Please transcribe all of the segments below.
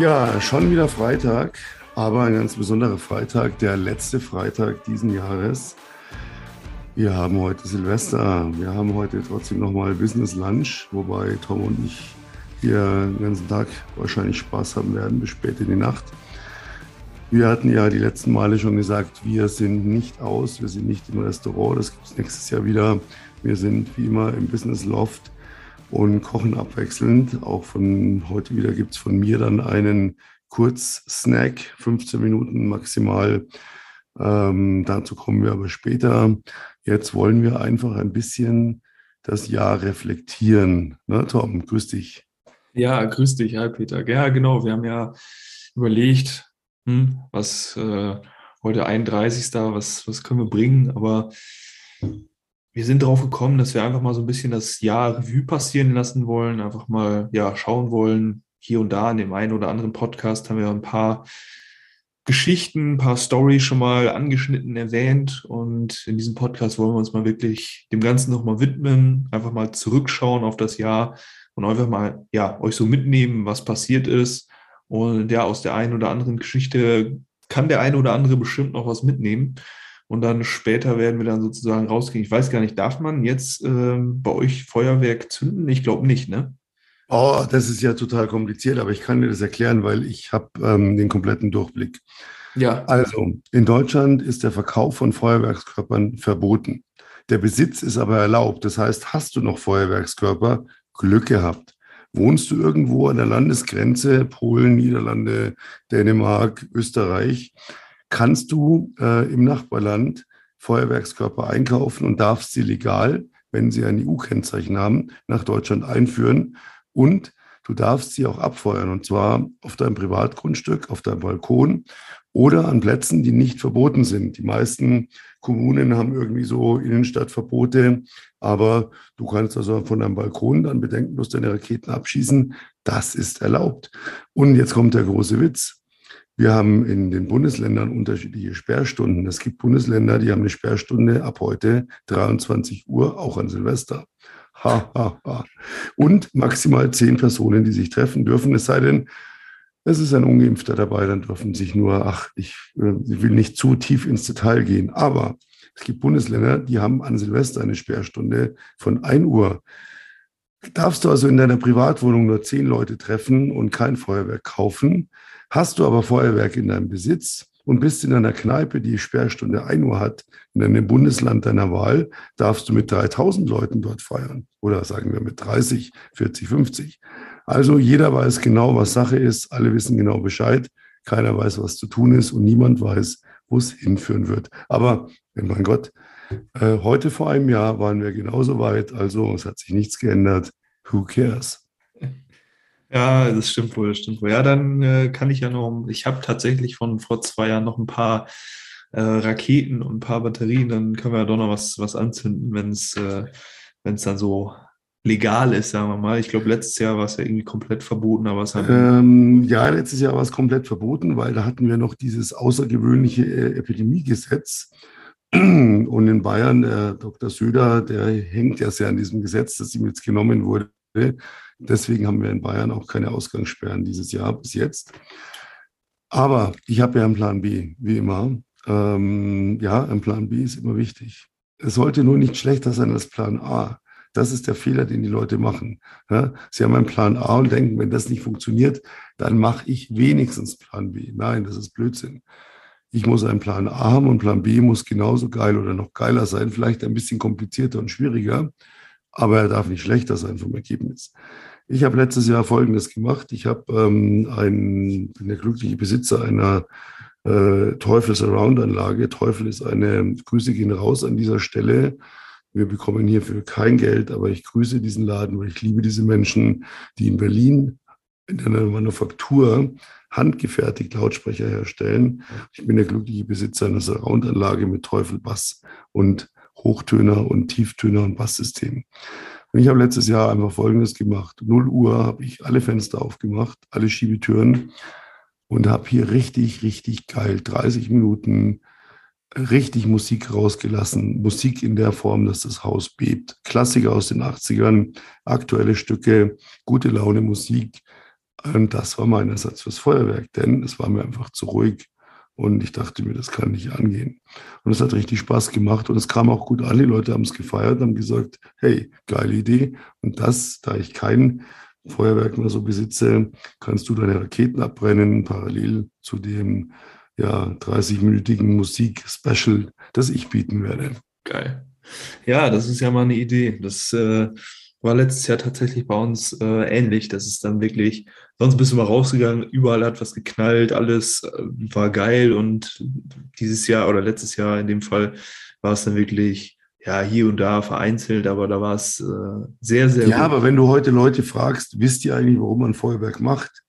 Ja, schon wieder Freitag, aber ein ganz besonderer Freitag, der letzte Freitag diesen Jahres. Wir haben heute Silvester, wir haben heute trotzdem nochmal Business Lunch, wobei Tom und ich hier den ganzen Tag wahrscheinlich Spaß haben werden bis spät in die Nacht. Wir hatten ja die letzten Male schon gesagt, wir sind nicht aus, wir sind nicht im Restaurant, das gibt es nächstes Jahr wieder. Wir sind wie immer im Business Loft und kochen abwechselnd. Auch von heute wieder gibt es von mir dann einen Kurzsnack, 15 Minuten maximal. Ähm, dazu kommen wir aber später. Jetzt wollen wir einfach ein bisschen das Jahr reflektieren. Ne, Tom, grüß dich. Ja, grüß dich. Hi, Peter. Ja, genau. Wir haben ja überlegt, hm, was äh, heute 31. Was, was können wir bringen? Aber wir sind darauf gekommen, dass wir einfach mal so ein bisschen das Jahr Revue passieren lassen wollen, einfach mal ja schauen wollen. Hier und da in dem einen oder anderen Podcast haben wir ein paar Geschichten, ein paar Stories schon mal angeschnitten erwähnt und in diesem Podcast wollen wir uns mal wirklich dem Ganzen nochmal widmen, einfach mal zurückschauen auf das Jahr und einfach mal ja euch so mitnehmen, was passiert ist und ja aus der einen oder anderen Geschichte kann der eine oder andere bestimmt noch was mitnehmen und dann später werden wir dann sozusagen rausgehen. Ich weiß gar nicht, darf man jetzt ähm, bei euch Feuerwerk zünden? Ich glaube nicht, ne? Oh, das ist ja total kompliziert, aber ich kann dir das erklären, weil ich habe ähm, den kompletten Durchblick. Ja. Also, in Deutschland ist der Verkauf von Feuerwerkskörpern verboten. Der Besitz ist aber erlaubt. Das heißt, hast du noch Feuerwerkskörper, Glück gehabt. Wohnst du irgendwo an der Landesgrenze, Polen, Niederlande, Dänemark, Österreich, kannst du äh, im Nachbarland Feuerwerkskörper einkaufen und darfst sie legal, wenn sie ein EU-Kennzeichen haben, nach Deutschland einführen. Und du darfst sie auch abfeuern, und zwar auf deinem Privatgrundstück, auf deinem Balkon oder an Plätzen, die nicht verboten sind. Die meisten Kommunen haben irgendwie so Innenstadtverbote, aber du kannst also von deinem Balkon dann bedenkenlos deine Raketen abschießen. Das ist erlaubt. Und jetzt kommt der große Witz. Wir haben in den Bundesländern unterschiedliche Sperrstunden. Es gibt Bundesländer, die haben eine Sperrstunde ab heute 23 Uhr, auch an Silvester. Ha, ha, ha. Und maximal zehn Personen, die sich treffen dürfen, es sei denn, es ist ein Ungeimpfter dabei, dann dürfen sich nur, ach, ich, äh, ich will nicht zu tief ins Detail gehen. Aber es gibt Bundesländer, die haben an Silvester eine Sperrstunde von 1 Uhr. Darfst du also in deiner Privatwohnung nur zehn Leute treffen und kein Feuerwerk kaufen, Hast du aber Feuerwerk in deinem Besitz und bist in einer Kneipe, die Sperrstunde 1 Uhr hat, in einem Bundesland deiner Wahl, darfst du mit 3000 Leuten dort feiern. Oder sagen wir mit 30, 40, 50. Also jeder weiß genau, was Sache ist. Alle wissen genau Bescheid. Keiner weiß, was zu tun ist und niemand weiß, wo es hinführen wird. Aber, mein Gott, äh, heute vor einem Jahr waren wir genauso weit. Also es hat sich nichts geändert. Who cares? Ja, das stimmt wohl, das stimmt wohl. Ja, dann äh, kann ich ja noch, ich habe tatsächlich von vor zwei Jahren noch ein paar äh, Raketen und ein paar Batterien, dann können wir ja doch noch was, was anzünden, wenn es äh, dann so legal ist, sagen wir mal. Ich glaube, letztes Jahr war es ja irgendwie komplett verboten, aber es hat. Ähm, ja, letztes Jahr war es komplett verboten, weil da hatten wir noch dieses außergewöhnliche äh, Epidemiegesetz. Und in Bayern, der Dr. Söder, der hängt ja sehr an diesem Gesetz, das ihm jetzt genommen wurde. Deswegen haben wir in Bayern auch keine Ausgangssperren dieses Jahr bis jetzt. Aber ich habe ja einen Plan B, wie immer. Ähm, ja, ein Plan B ist immer wichtig. Es sollte nur nicht schlechter sein als Plan A. Das ist der Fehler, den die Leute machen. Ja, sie haben einen Plan A und denken, wenn das nicht funktioniert, dann mache ich wenigstens Plan B. Nein, das ist Blödsinn. Ich muss einen Plan A haben und Plan B muss genauso geil oder noch geiler sein, vielleicht ein bisschen komplizierter und schwieriger, aber er darf nicht schlechter sein vom Ergebnis. Ich habe letztes Jahr Folgendes gemacht. Ich habe ähm, ein, bin der glückliche Besitzer einer äh, Teufel Surround Anlage. Teufel ist eine, Grüße gehen raus an dieser Stelle. Wir bekommen hierfür kein Geld, aber ich grüße diesen Laden, weil ich liebe diese Menschen, die in Berlin in einer Manufaktur handgefertigt Lautsprecher herstellen. Ich bin der glückliche Besitzer einer Surround-Anlage mit Teufel Bass und Hochtöner und Tieftöner und Basssystem. Und ich habe letztes Jahr einfach Folgendes gemacht. 0 Uhr habe ich alle Fenster aufgemacht, alle Schiebetüren und habe hier richtig, richtig geil 30 Minuten richtig Musik rausgelassen. Musik in der Form, dass das Haus bebt. Klassiker aus den 80ern, aktuelle Stücke, gute Laune Musik, Und das war mein Ersatz fürs Feuerwerk, denn es war mir einfach zu ruhig. Und ich dachte mir, das kann nicht angehen. Und es hat richtig Spaß gemacht und es kam auch gut an. Die Leute haben es gefeiert, haben gesagt, hey, geile Idee. Und das, da ich kein Feuerwerk mehr so besitze, kannst du deine Raketen abbrennen, parallel zu dem ja, 30-minütigen Musik-Special, das ich bieten werde. Geil. Ja, das ist ja mal eine Idee. Das äh, war letztes Jahr tatsächlich bei uns äh, ähnlich. Das ist dann wirklich, sonst bist du mal rausgegangen, überall hat was geknallt, alles äh, war geil und dieses Jahr oder letztes Jahr in dem Fall war es dann wirklich, ja, hier und da vereinzelt, aber da war es äh, sehr, sehr Ja, gut. aber wenn du heute Leute fragst, wisst ihr eigentlich, warum man Feuerwerk macht?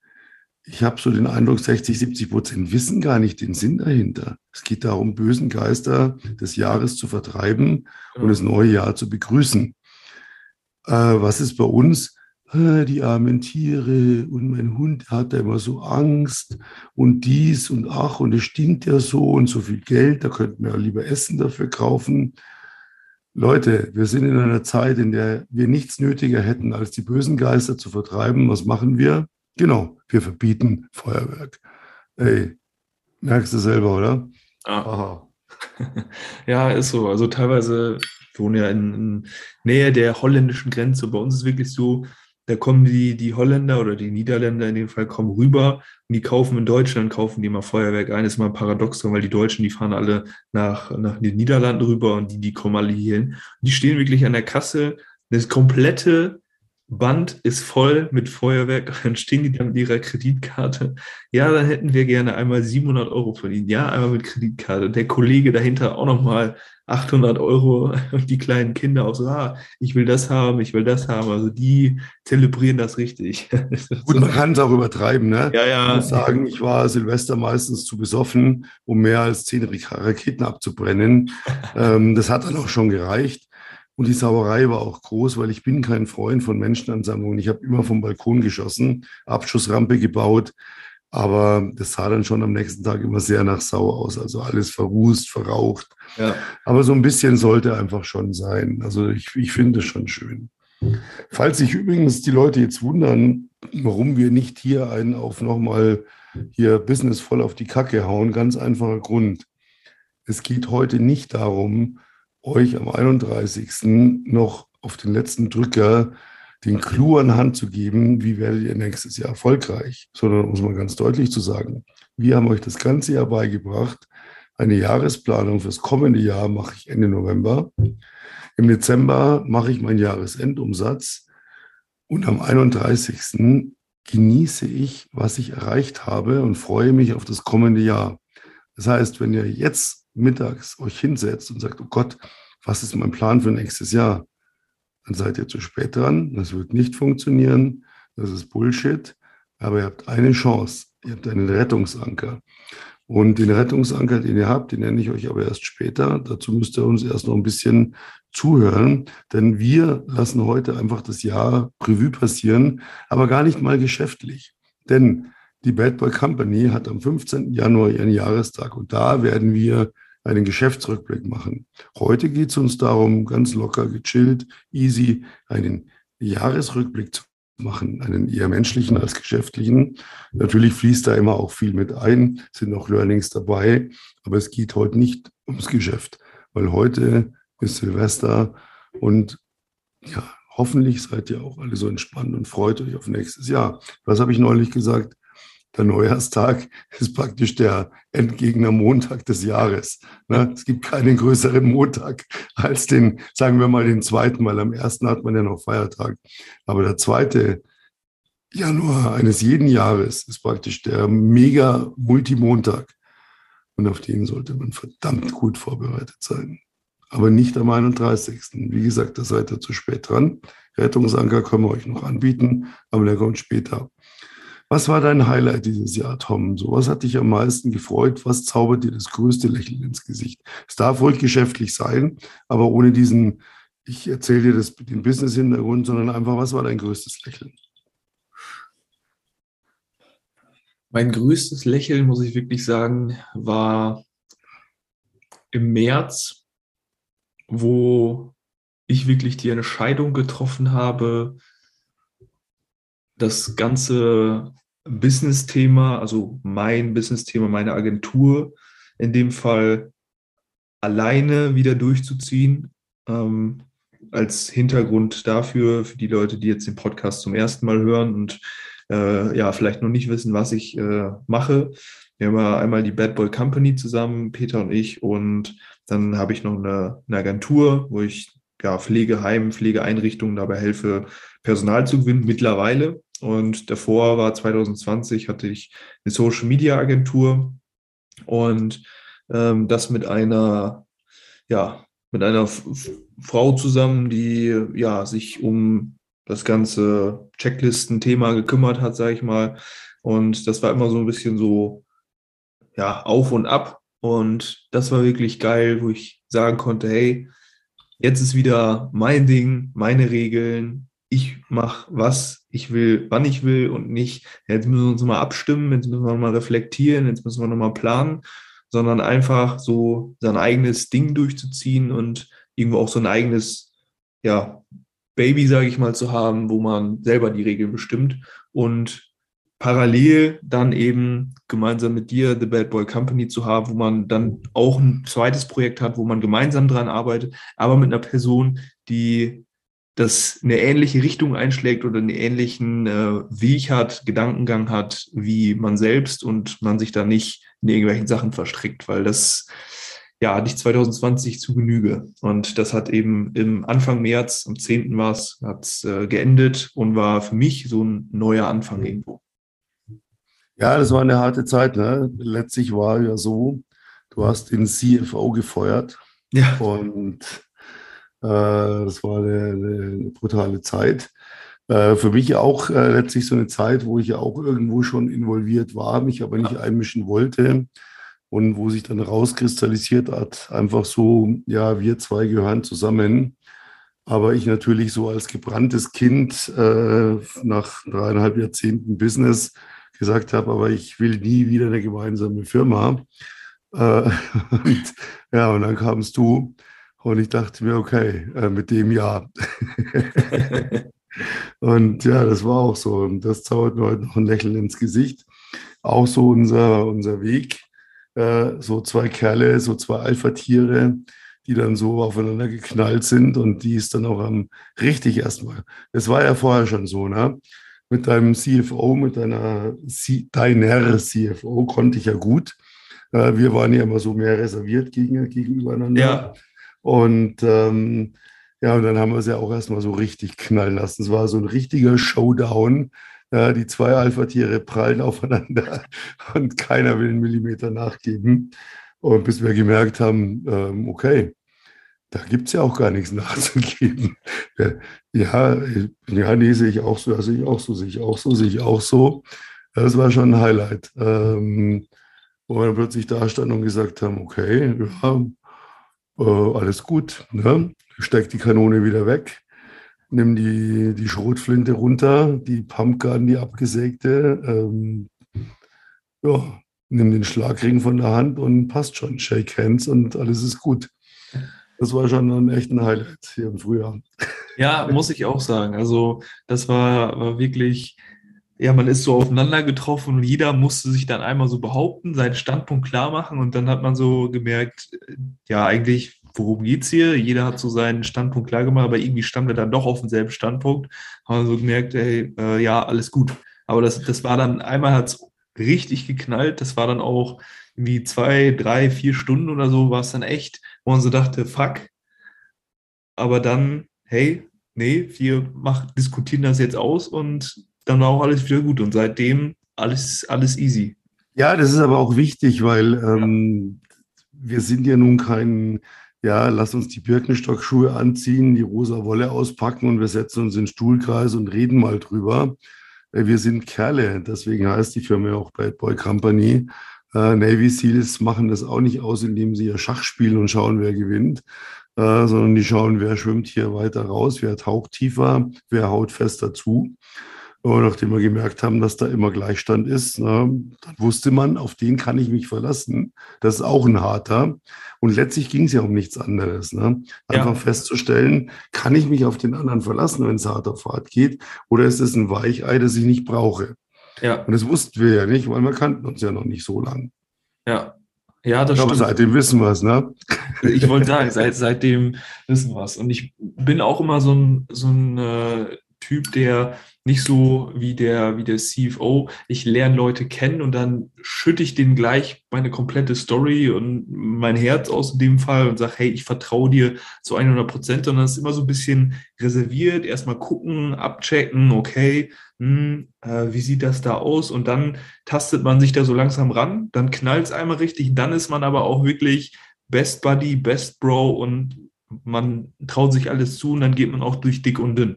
Ich habe so den Eindruck, 60, 70 Prozent wissen gar nicht den Sinn dahinter. Es geht darum, bösen Geister des Jahres zu vertreiben und das neue Jahr zu begrüßen. Äh, was ist bei uns? Äh, die armen Tiere und mein Hund hat da immer so Angst und dies und ach und es stinkt ja so und so viel Geld, da könnten wir ja lieber Essen dafür kaufen. Leute, wir sind in einer Zeit, in der wir nichts nötiger hätten, als die bösen Geister zu vertreiben. Was machen wir? Genau, wir verbieten Feuerwerk. Ey, merkst du selber, oder? Ah. Aha. Ja, ist so. Also teilweise wohnen ja in, in, Nähe der holländischen Grenze. Bei uns ist wirklich so, da kommen die, die Holländer oder die Niederländer in dem Fall kommen rüber und die kaufen in Deutschland, kaufen die mal Feuerwerk ein. Das ist mal ein Paradoxon, weil die Deutschen, die fahren alle nach, nach den Niederlanden rüber und die, die kommen alle hier hin. Die stehen wirklich an der Kasse. Das komplette Band ist voll mit Feuerwerk, dann stehen die dann mit ihrer Kreditkarte. Ja, dann hätten wir gerne einmal 700 Euro verdient. Ja, einmal mit Kreditkarte. Der Kollege dahinter auch nochmal 800 Euro und die kleinen Kinder auch so, ah, ich will das haben, ich will das haben. Also die zelebrieren das richtig. Gut, man kann es auch übertreiben, ne? Ja, ja. Ich muss sagen, ich war Silvester meistens zu besoffen, um mehr als zehn Raketen abzubrennen. ähm, das hat dann auch schon gereicht. Und die Sauerei war auch groß, weil ich bin kein Freund von Menschenansammlungen. Ich habe immer vom Balkon geschossen, Abschussrampe gebaut, aber das sah dann schon am nächsten Tag immer sehr nach Sau aus. Also alles verrußt, verraucht. Ja. Aber so ein bisschen sollte einfach schon sein. Also ich, ich finde es schon schön. Falls sich übrigens die Leute jetzt wundern, warum wir nicht hier einen auf nochmal hier Business voll auf die Kacke hauen, ganz einfacher Grund. Es geht heute nicht darum, euch am 31. noch auf den letzten Drücker den Clou an Hand zu geben, wie werdet ihr nächstes Jahr erfolgreich, sondern muss man ganz deutlich zu sagen, wir haben euch das ganze Jahr beigebracht. Eine Jahresplanung fürs kommende Jahr mache ich Ende November. Im Dezember mache ich meinen Jahresendumsatz und am 31. genieße ich, was ich erreicht habe und freue mich auf das kommende Jahr. Das heißt, wenn ihr jetzt mittags euch hinsetzt und sagt, oh Gott, was ist mein Plan für nächstes Jahr? Dann seid ihr zu spät dran. Das wird nicht funktionieren. Das ist Bullshit. Aber ihr habt eine Chance. Ihr habt einen Rettungsanker. Und den Rettungsanker, den ihr habt, den nenne ich euch aber erst später. Dazu müsst ihr uns erst noch ein bisschen zuhören, denn wir lassen heute einfach das Jahr Revue passieren, aber gar nicht mal geschäftlich. Denn die Bad Boy Company hat am 15. Januar ihren Jahrestag und da werden wir einen Geschäftsrückblick machen. Heute geht es uns darum, ganz locker, gechillt, easy, einen Jahresrückblick zu machen, einen eher menschlichen als geschäftlichen. Natürlich fließt da immer auch viel mit ein, sind auch Learnings dabei, aber es geht heute nicht ums Geschäft, weil heute ist Silvester und ja, hoffentlich seid ihr auch alle so entspannt und freut euch auf nächstes Jahr. Was habe ich neulich gesagt? Der Neujahrstag ist praktisch der Endgegner Montag des Jahres. Ne? Es gibt keinen größeren Montag als den, sagen wir mal, den zweiten, weil am ersten hat man ja noch Feiertag. Aber der zweite Januar eines jeden Jahres ist praktisch der mega Multimontag. Und auf den sollte man verdammt gut vorbereitet sein. Aber nicht am 31. Wie gesagt, da seid ihr zu spät dran. Rettungsanker können wir euch noch anbieten, aber der kommt später. Was war dein Highlight dieses Jahr, Tom? So, was hat dich am meisten gefreut? Was zaubert dir das größte Lächeln ins Gesicht? Es darf ruhig geschäftlich sein, aber ohne diesen, ich erzähle dir das, den Business-Hintergrund, sondern einfach, was war dein größtes Lächeln? Mein größtes Lächeln, muss ich wirklich sagen, war im März, wo ich wirklich die Entscheidung getroffen habe, das Ganze Business-Thema, also mein Business-Thema, meine Agentur in dem Fall alleine wieder durchzuziehen. Ähm, als Hintergrund dafür, für die Leute, die jetzt den Podcast zum ersten Mal hören und äh, ja, vielleicht noch nicht wissen, was ich äh, mache. Wir haben ja einmal die Bad Boy Company zusammen, Peter und ich, und dann habe ich noch eine, eine Agentur, wo ich ja, Pflegeheim, Pflegeeinrichtungen dabei helfe, Personal zu gewinnen mittlerweile. Und davor war 2020, hatte ich eine Social Media Agentur und ähm, das mit einer, ja, mit einer Frau zusammen, die ja sich um das ganze Checklisten-Thema gekümmert hat, sage ich mal. Und das war immer so ein bisschen so, ja, auf und ab. Und das war wirklich geil, wo ich sagen konnte, hey, jetzt ist wieder mein Ding, meine Regeln. Ich mache, was ich will, wann ich will und nicht, jetzt müssen wir uns mal abstimmen, jetzt müssen wir mal reflektieren, jetzt müssen wir nochmal planen, sondern einfach so sein eigenes Ding durchzuziehen und irgendwo auch so ein eigenes, ja, Baby, sage ich mal, zu haben, wo man selber die Regeln bestimmt und parallel dann eben gemeinsam mit dir The Bad Boy Company zu haben, wo man dann auch ein zweites Projekt hat, wo man gemeinsam dran arbeitet, aber mit einer Person, die das eine ähnliche Richtung einschlägt oder einen ähnlichen äh, Weg hat, Gedankengang hat wie man selbst und man sich da nicht in irgendwelchen Sachen verstrickt, weil das ja hatte ich 2020 zu Genüge. Und das hat eben im Anfang März, am 10. war es, hat es äh, geendet und war für mich so ein neuer Anfang irgendwo. Ja, das war eine harte Zeit. Ne? Letztlich war ja so, du hast den CFO gefeuert. Ja. Und das war eine, eine brutale Zeit. Äh, für mich auch äh, letztlich so eine Zeit, wo ich ja auch irgendwo schon involviert war, mich aber nicht einmischen wollte. Und wo sich dann rauskristallisiert hat, einfach so, ja, wir zwei gehören zusammen. Aber ich natürlich so als gebranntes Kind äh, nach dreieinhalb Jahrzehnten Business gesagt habe, aber ich will nie wieder eine gemeinsame Firma. Äh, und, ja, und dann kamst du und ich dachte mir, okay, äh, mit dem ja. und ja, das war auch so. Und das zaubert mir heute noch ein Lächeln ins Gesicht. Auch so unser, unser Weg. Äh, so zwei Kerle, so zwei Alpha-Tiere, die dann so aufeinander geknallt sind und die ist dann auch am richtig erstmal. Das war ja vorher schon so, ne? mit deinem CFO, mit deiner C deiner CFO konnte ich ja gut. Äh, wir waren ja immer so mehr reserviert gegen, gegenübereinander. Ja. Und ähm, ja, und dann haben wir es ja auch erstmal so richtig knallen lassen. Es war so ein richtiger Showdown. Äh, die zwei Alpha-Tiere prallen aufeinander und keiner will einen Millimeter nachgeben. Und bis wir gemerkt haben, ähm, okay, da gibt es ja auch gar nichts nachzugeben. Ja, ja, nee, sehe ich auch so, sehe ich auch so, sehe ich auch so, sehe ich auch so. Das war schon ein Highlight. Ähm, wo wir plötzlich da standen und gesagt haben, okay, ja, äh, alles gut, ne? steck die Kanone wieder weg, nimm die, die Schrotflinte runter, die Pumpgun, die abgesägte, ähm, ja, nimm den Schlagring von der Hand und passt schon, shake hands und alles ist gut das war schon ein echter Highlight hier im Frühjahr. Ja, muss ich auch sagen. Also das war, war wirklich, ja, man ist so aufeinander getroffen und jeder musste sich dann einmal so behaupten, seinen Standpunkt klar machen und dann hat man so gemerkt, ja, eigentlich, worum geht es hier? Jeder hat so seinen Standpunkt klar gemacht, aber irgendwie stand er dann doch auf demselben Standpunkt. Haben so gemerkt, ey, äh, ja, alles gut. Aber das, das war dann, einmal hat es richtig geknallt, das war dann auch wie zwei, drei, vier Stunden oder so war es dann echt, wo man so dachte, fuck. Aber dann, hey, nee, wir machen, diskutieren das jetzt aus und dann war auch alles wieder gut. Und seitdem alles, alles easy. Ja, das ist aber auch wichtig, weil ähm, wir sind ja nun kein, ja, lass uns die Birkenstock-Schuhe anziehen, die rosa Wolle auspacken und wir setzen uns in den Stuhlkreis und reden mal drüber. Äh, wir sind Kerle, deswegen heißt die Firma auch Bad Boy Company. Äh, Navy Seals machen das auch nicht aus, indem sie ihr Schach spielen und schauen, wer gewinnt, äh, sondern die schauen, wer schwimmt hier weiter raus, wer taucht tiefer, wer haut fester zu. Und nachdem wir gemerkt haben, dass da immer Gleichstand ist, na, dann wusste man, auf den kann ich mich verlassen. Das ist auch ein harter. Und letztlich ging es ja um nichts anderes. Ne? Einfach ja. festzustellen, kann ich mich auf den anderen verlassen, wenn es hart auf hart geht, oder ist es ein Weichei, das ich nicht brauche? Ja. Und das wussten wir ja nicht, weil wir kannten uns ja noch nicht so lang. Ja. Ja, das Aber seitdem wissen wir es, ne? Ich wollte sagen, seit, seitdem wissen wir es. Und ich bin auch immer so ein, so ein äh, Typ, der nicht so wie der, wie der CFO. Ich lerne Leute kennen und dann schütte ich denen gleich meine komplette Story und mein Herz aus in dem Fall und sage, hey, ich vertraue dir zu 100 Prozent. Und das ist immer so ein bisschen reserviert. Erstmal gucken, abchecken, okay, hm, äh, wie sieht das da aus? Und dann tastet man sich da so langsam ran. Dann knallt es einmal richtig. Dann ist man aber auch wirklich Best Buddy, Best Bro und man traut sich alles zu und dann geht man auch durch dick und dünn.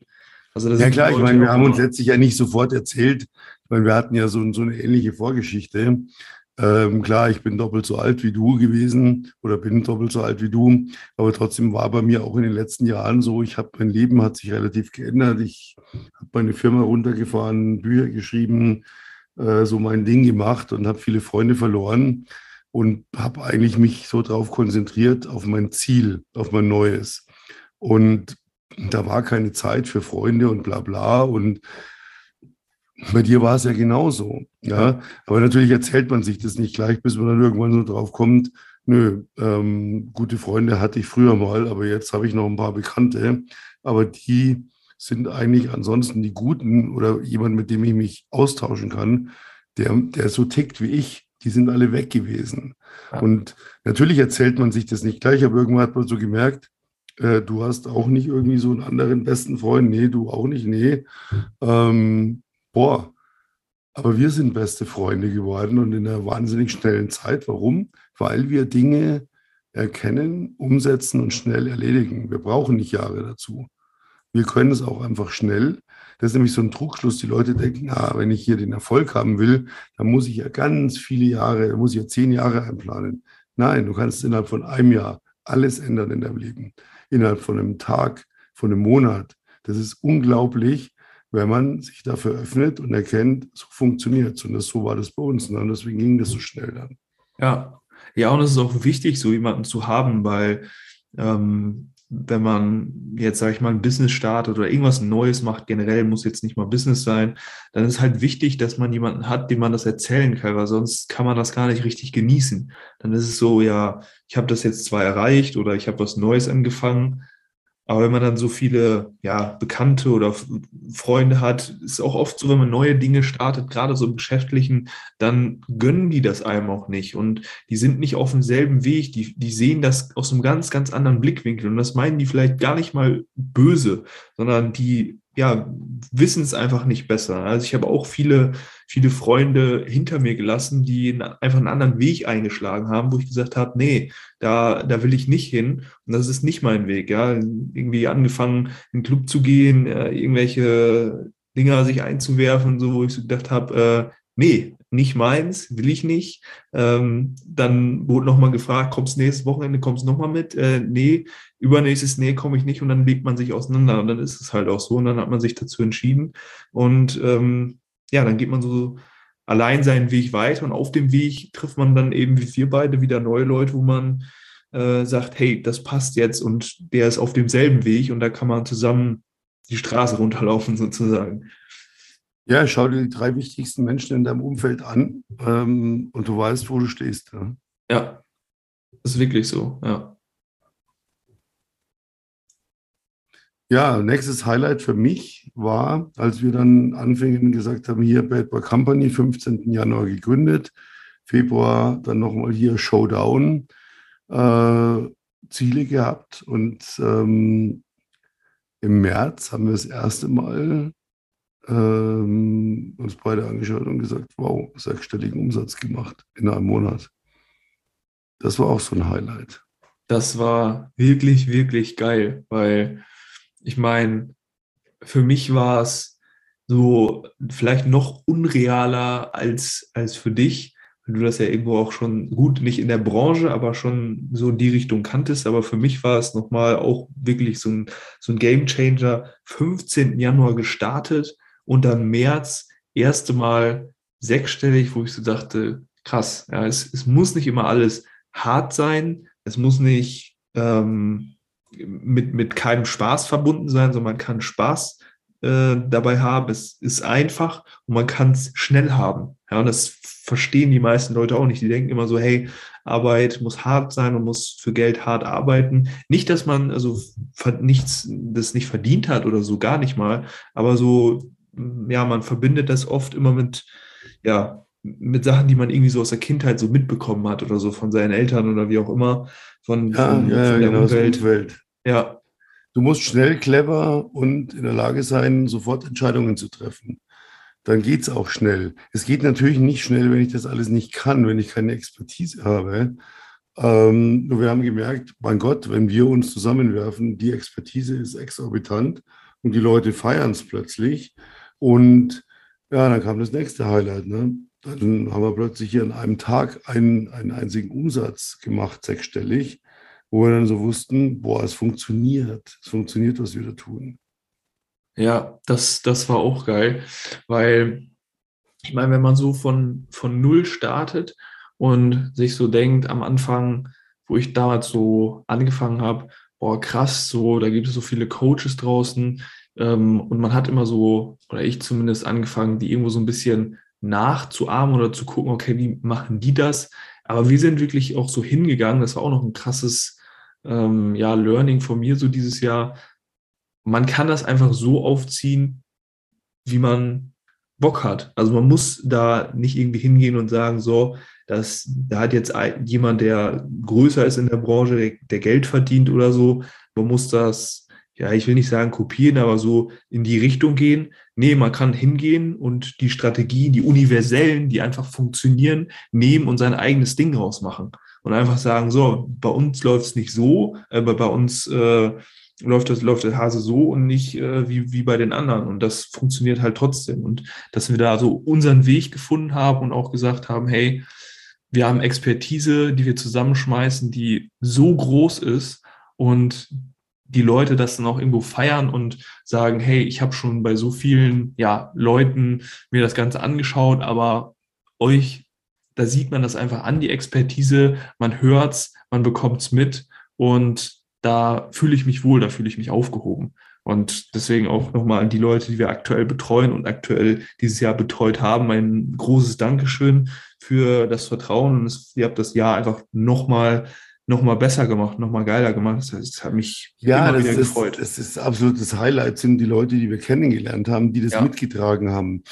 Also ja klar, ich meine, wir haben uns letztlich ja nicht sofort erzählt. Ich meine, wir hatten ja so, so eine ähnliche Vorgeschichte. Ähm, klar, ich bin doppelt so alt wie du gewesen oder bin doppelt so alt wie du, aber trotzdem war bei mir auch in den letzten Jahren so, ich habe mein Leben hat sich relativ geändert. Ich habe meine Firma runtergefahren, Bücher geschrieben, äh, so mein Ding gemacht und habe viele Freunde verloren und habe eigentlich mich so darauf konzentriert auf mein Ziel, auf mein Neues. Und da war keine Zeit für Freunde und bla bla. Und bei dir war es ja genauso. Ja? Aber natürlich erzählt man sich das nicht gleich, bis man dann irgendwann so drauf kommt, nö, ähm, gute Freunde hatte ich früher mal, aber jetzt habe ich noch ein paar Bekannte. Aber die sind eigentlich ansonsten die Guten oder jemand, mit dem ich mich austauschen kann, der, der so tickt wie ich, die sind alle weg gewesen. Ja. Und natürlich erzählt man sich das nicht gleich, aber irgendwann hat man so gemerkt, äh, du hast auch nicht irgendwie so einen anderen besten Freund. Nee, du auch nicht. Nee. Ähm, boah. Aber wir sind beste Freunde geworden und in einer wahnsinnig schnellen Zeit. Warum? Weil wir Dinge erkennen, umsetzen und schnell erledigen. Wir brauchen nicht Jahre dazu. Wir können es auch einfach schnell. Das ist nämlich so ein Trugschluss. Die Leute denken, ah, wenn ich hier den Erfolg haben will, dann muss ich ja ganz viele Jahre, dann muss ich ja zehn Jahre einplanen. Nein, du kannst innerhalb von einem Jahr alles ändern in deinem Leben innerhalb von einem Tag, von einem Monat. Das ist unglaublich, wenn man sich dafür öffnet und erkennt, so funktioniert es. Und das, so war das bei uns. Und deswegen ging das so schnell dann. Ja, ja, und es ist auch wichtig, so jemanden zu haben, weil ähm, wenn man jetzt, sage ich mal, ein Business startet oder irgendwas Neues macht, generell muss jetzt nicht mal Business sein, dann ist halt wichtig, dass man jemanden hat, dem man das erzählen kann, weil sonst kann man das gar nicht richtig genießen. Dann ist es so, ja, ich habe das jetzt zwar erreicht oder ich habe was Neues angefangen, aber wenn man dann so viele ja, Bekannte oder Freunde hat, ist auch oft so, wenn man neue Dinge startet, gerade so im Geschäftlichen, dann gönnen die das einem auch nicht. Und die sind nicht auf demselben Weg. Die, die sehen das aus einem ganz, ganz anderen Blickwinkel. Und das meinen die vielleicht gar nicht mal böse, sondern die ja, wissen es einfach nicht besser. Also ich habe auch viele, viele Freunde hinter mir gelassen, die einfach einen anderen Weg eingeschlagen haben, wo ich gesagt habe, nee, da, da will ich nicht hin und das ist nicht mein Weg. Ja, irgendwie angefangen, in den Club zu gehen, äh, irgendwelche Dinger sich einzuwerfen, so wo ich so gedacht habe, äh, nee, nicht meins, will ich nicht. Ähm, dann wurde nochmal gefragt, kommst nächstes Wochenende, kommst du nochmal mit? Äh, nee, übernächstes, nee, komme ich nicht. Und dann legt man sich auseinander und dann ist es halt auch so. Und dann hat man sich dazu entschieden. Und ähm, ja, dann geht man so allein seinen Weg weiter und auf dem Weg trifft man dann eben wie wir beide wieder neue Leute, wo man äh, sagt, hey, das passt jetzt und der ist auf demselben Weg und da kann man zusammen die Straße runterlaufen sozusagen. Ja, schau dir die drei wichtigsten Menschen in deinem Umfeld an ähm, und du weißt, wo du stehst. Ja? ja, das ist wirklich so, ja. Ja, nächstes Highlight für mich war, als wir dann anfingen, gesagt haben, hier Bad Boy Company, 15. Januar gegründet, Februar dann nochmal hier Showdown, äh, Ziele gehabt und ähm, im März haben wir das erste Mal ähm, uns beide angeschaut und gesagt, wow, sechsstelligen Umsatz gemacht in einem Monat. Das war auch so ein Highlight. Das war wirklich, wirklich geil, weil ich meine, für mich war es so vielleicht noch unrealer als, als für dich, weil du das ja irgendwo auch schon gut, nicht in der Branche, aber schon so in die Richtung kanntest. Aber für mich war es nochmal auch wirklich so ein, so ein Game Changer. 15. Januar gestartet und dann März erste Mal sechsstellig, wo ich so dachte, krass, ja, es, es muss nicht immer alles hart sein, es muss nicht ähm, mit, mit keinem Spaß verbunden sein, sondern man kann Spaß äh, dabei haben. Es ist einfach und man kann es schnell haben. Ja, und das verstehen die meisten Leute auch nicht. Die denken immer so, hey, Arbeit muss hart sein und muss für Geld hart arbeiten. Nicht, dass man also nichts, das nicht verdient hat oder so, gar nicht mal. Aber so, ja, man verbindet das oft immer mit, ja, mit Sachen, die man irgendwie so aus der Kindheit so mitbekommen hat oder so von seinen Eltern oder wie auch immer, von, ja, von, ja, von der genau, Umwelt. Umwelt. Ja, Du musst schnell, clever und in der Lage sein, sofort Entscheidungen zu treffen. Dann geht es auch schnell. Es geht natürlich nicht schnell, wenn ich das alles nicht kann, wenn ich keine Expertise habe. Ähm, nur wir haben gemerkt, mein Gott, wenn wir uns zusammenwerfen, die Expertise ist exorbitant und die Leute feiern es plötzlich. Und ja, dann kam das nächste Highlight. Ne? Dann haben wir plötzlich hier an einem Tag einen, einen einzigen Umsatz gemacht, sechsstellig wo wir dann so wussten, boah, es funktioniert, es funktioniert, was wir da tun. Ja, das, das war auch geil, weil ich meine, wenn man so von, von Null startet und sich so denkt am Anfang, wo ich damals so angefangen habe, boah, krass, so, da gibt es so viele Coaches draußen ähm, und man hat immer so, oder ich zumindest angefangen, die irgendwo so ein bisschen nachzuahmen oder zu gucken, okay, wie machen die das? Aber wir sind wirklich auch so hingegangen, das war auch noch ein krasses ähm, ja, Learning von mir so dieses Jahr. Man kann das einfach so aufziehen, wie man Bock hat. Also man muss da nicht irgendwie hingehen und sagen, so, dass da hat jetzt jemand, der größer ist in der Branche, der, der Geld verdient oder so. Man muss das, ja, ich will nicht sagen kopieren, aber so in die Richtung gehen. Nee, man kann hingehen und die Strategien, die universellen, die einfach funktionieren, nehmen und sein eigenes Ding rausmachen und einfach sagen, so, bei uns läuft es nicht so, aber bei uns äh, läuft, das, läuft der Hase so und nicht äh, wie, wie bei den anderen. Und das funktioniert halt trotzdem. Und dass wir da so unseren Weg gefunden haben und auch gesagt haben, hey, wir haben Expertise, die wir zusammenschmeißen, die so groß ist und die Leute das dann auch irgendwo feiern und sagen, hey, ich habe schon bei so vielen ja, Leuten mir das Ganze angeschaut, aber euch da sieht man das einfach an, die Expertise, man hört's, man bekommt's mit und da fühle ich mich wohl, da fühle ich mich aufgehoben. Und deswegen auch nochmal an die Leute, die wir aktuell betreuen und aktuell dieses Jahr betreut haben, ein großes Dankeschön für das Vertrauen. Und es, ihr habt das Jahr einfach nochmal noch mal besser gemacht, nochmal geiler gemacht. Das, heißt, das hat mich ja, immer wieder ist, gefreut. Das ist absolut das Highlight, sind die Leute, die wir kennengelernt haben, die das ja. mitgetragen haben.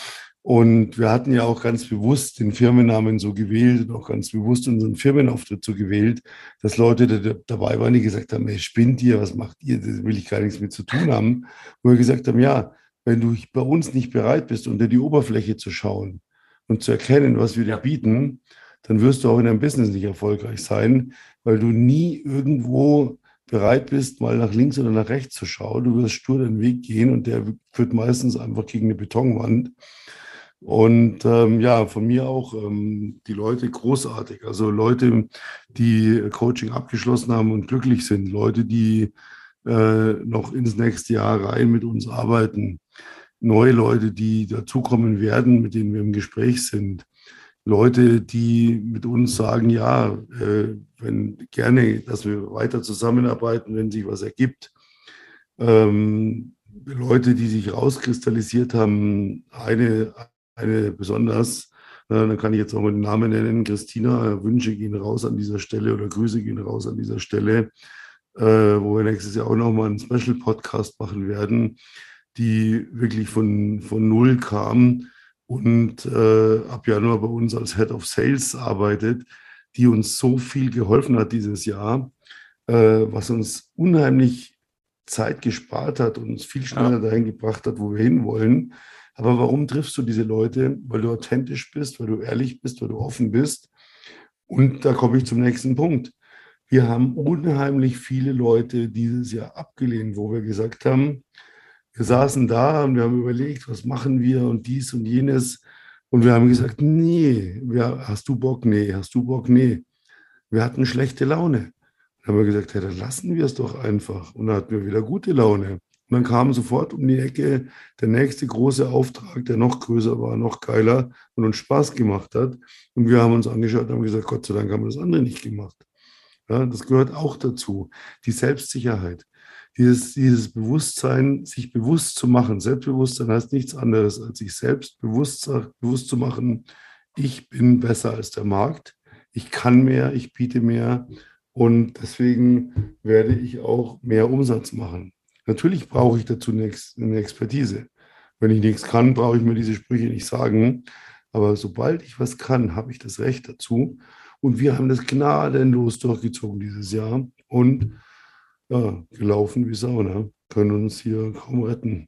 Und wir hatten ja auch ganz bewusst den Firmennamen so gewählt und auch ganz bewusst unseren Firmenauftritt so gewählt, dass Leute die dabei waren, die gesagt haben, ey, spinnt ihr, was macht ihr, das will ich gar nichts mit zu tun haben. Wo wir gesagt haben, ja, wenn du bei uns nicht bereit bist, unter die Oberfläche zu schauen und zu erkennen, was wir dir bieten, dann wirst du auch in deinem Business nicht erfolgreich sein, weil du nie irgendwo bereit bist, mal nach links oder nach rechts zu schauen. Du wirst stur den Weg gehen und der führt meistens einfach gegen eine Betonwand. Und ähm, ja, von mir auch ähm, die Leute großartig. Also Leute, die Coaching abgeschlossen haben und glücklich sind. Leute, die äh, noch ins nächste Jahr rein mit uns arbeiten. Neue Leute, die dazukommen werden, mit denen wir im Gespräch sind. Leute, die mit uns sagen, ja, äh, wenn gerne, dass wir weiter zusammenarbeiten, wenn sich was ergibt. Ähm, Leute, die sich rauskristallisiert haben, eine, eine besonders, äh, dann kann ich jetzt auch mal den Namen nennen, Christina, Wünsche gehen raus an dieser Stelle oder Grüße gehen raus an dieser Stelle, äh, wo wir nächstes Jahr auch nochmal einen Special-Podcast machen werden, die wirklich von, von Null kam und äh, ab Januar bei uns als Head of Sales arbeitet, die uns so viel geholfen hat dieses Jahr, was uns unheimlich Zeit gespart hat und uns viel schneller ja. dahin gebracht hat, wo wir hinwollen. Aber warum triffst du diese Leute? Weil du authentisch bist, weil du ehrlich bist, weil du offen bist. Und da komme ich zum nächsten Punkt. Wir haben unheimlich viele Leute dieses Jahr abgelehnt, wo wir gesagt haben, wir saßen da und wir haben überlegt, was machen wir und dies und jenes. Und wir haben gesagt, nee, hast du Bock? Nee, hast du Bock? Nee. Wir hatten schlechte Laune. Dann haben wir gesagt, ja, dann lassen wir es doch einfach. Und dann hatten wir wieder gute Laune. Und dann kam sofort um die Ecke der nächste große Auftrag, der noch größer war, noch geiler und uns Spaß gemacht hat. Und wir haben uns angeschaut und haben gesagt, Gott sei Dank haben wir das andere nicht gemacht. Ja, das gehört auch dazu. Die Selbstsicherheit. dieses, dieses Bewusstsein, sich bewusst zu machen. Selbstbewusstsein heißt nichts anderes, als sich selbst bewusst, bewusst zu machen, ich bin besser als der Markt, ich kann mehr, ich biete mehr und deswegen werde ich auch mehr Umsatz machen. Natürlich brauche ich dazu eine Expertise. Wenn ich nichts kann, brauche ich mir diese Sprüche nicht sagen. Aber sobald ich was kann, habe ich das Recht dazu. Und wir haben das gnadenlos durchgezogen dieses Jahr und ja, gelaufen wie Sau, ne? können uns hier kaum retten.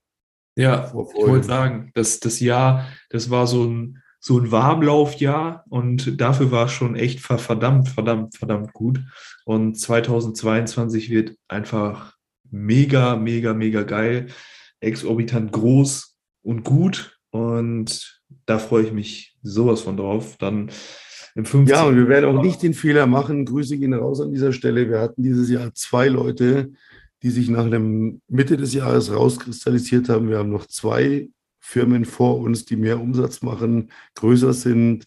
Ja, ich wollte sagen, das, das Jahr, das war so ein, so ein Warmlaufjahr und dafür war es schon echt verdammt, verdammt, verdammt gut. Und 2022 wird einfach mega, mega, mega geil, exorbitant groß und gut. Und da freue ich mich sowas von drauf. Dann im 15. Ja, und wir werden auch nicht den Fehler machen. Grüße gehen raus an dieser Stelle. Wir hatten dieses Jahr zwei Leute, die sich nach dem Mitte des Jahres rauskristallisiert haben. Wir haben noch zwei Firmen vor uns, die mehr Umsatz machen, größer sind.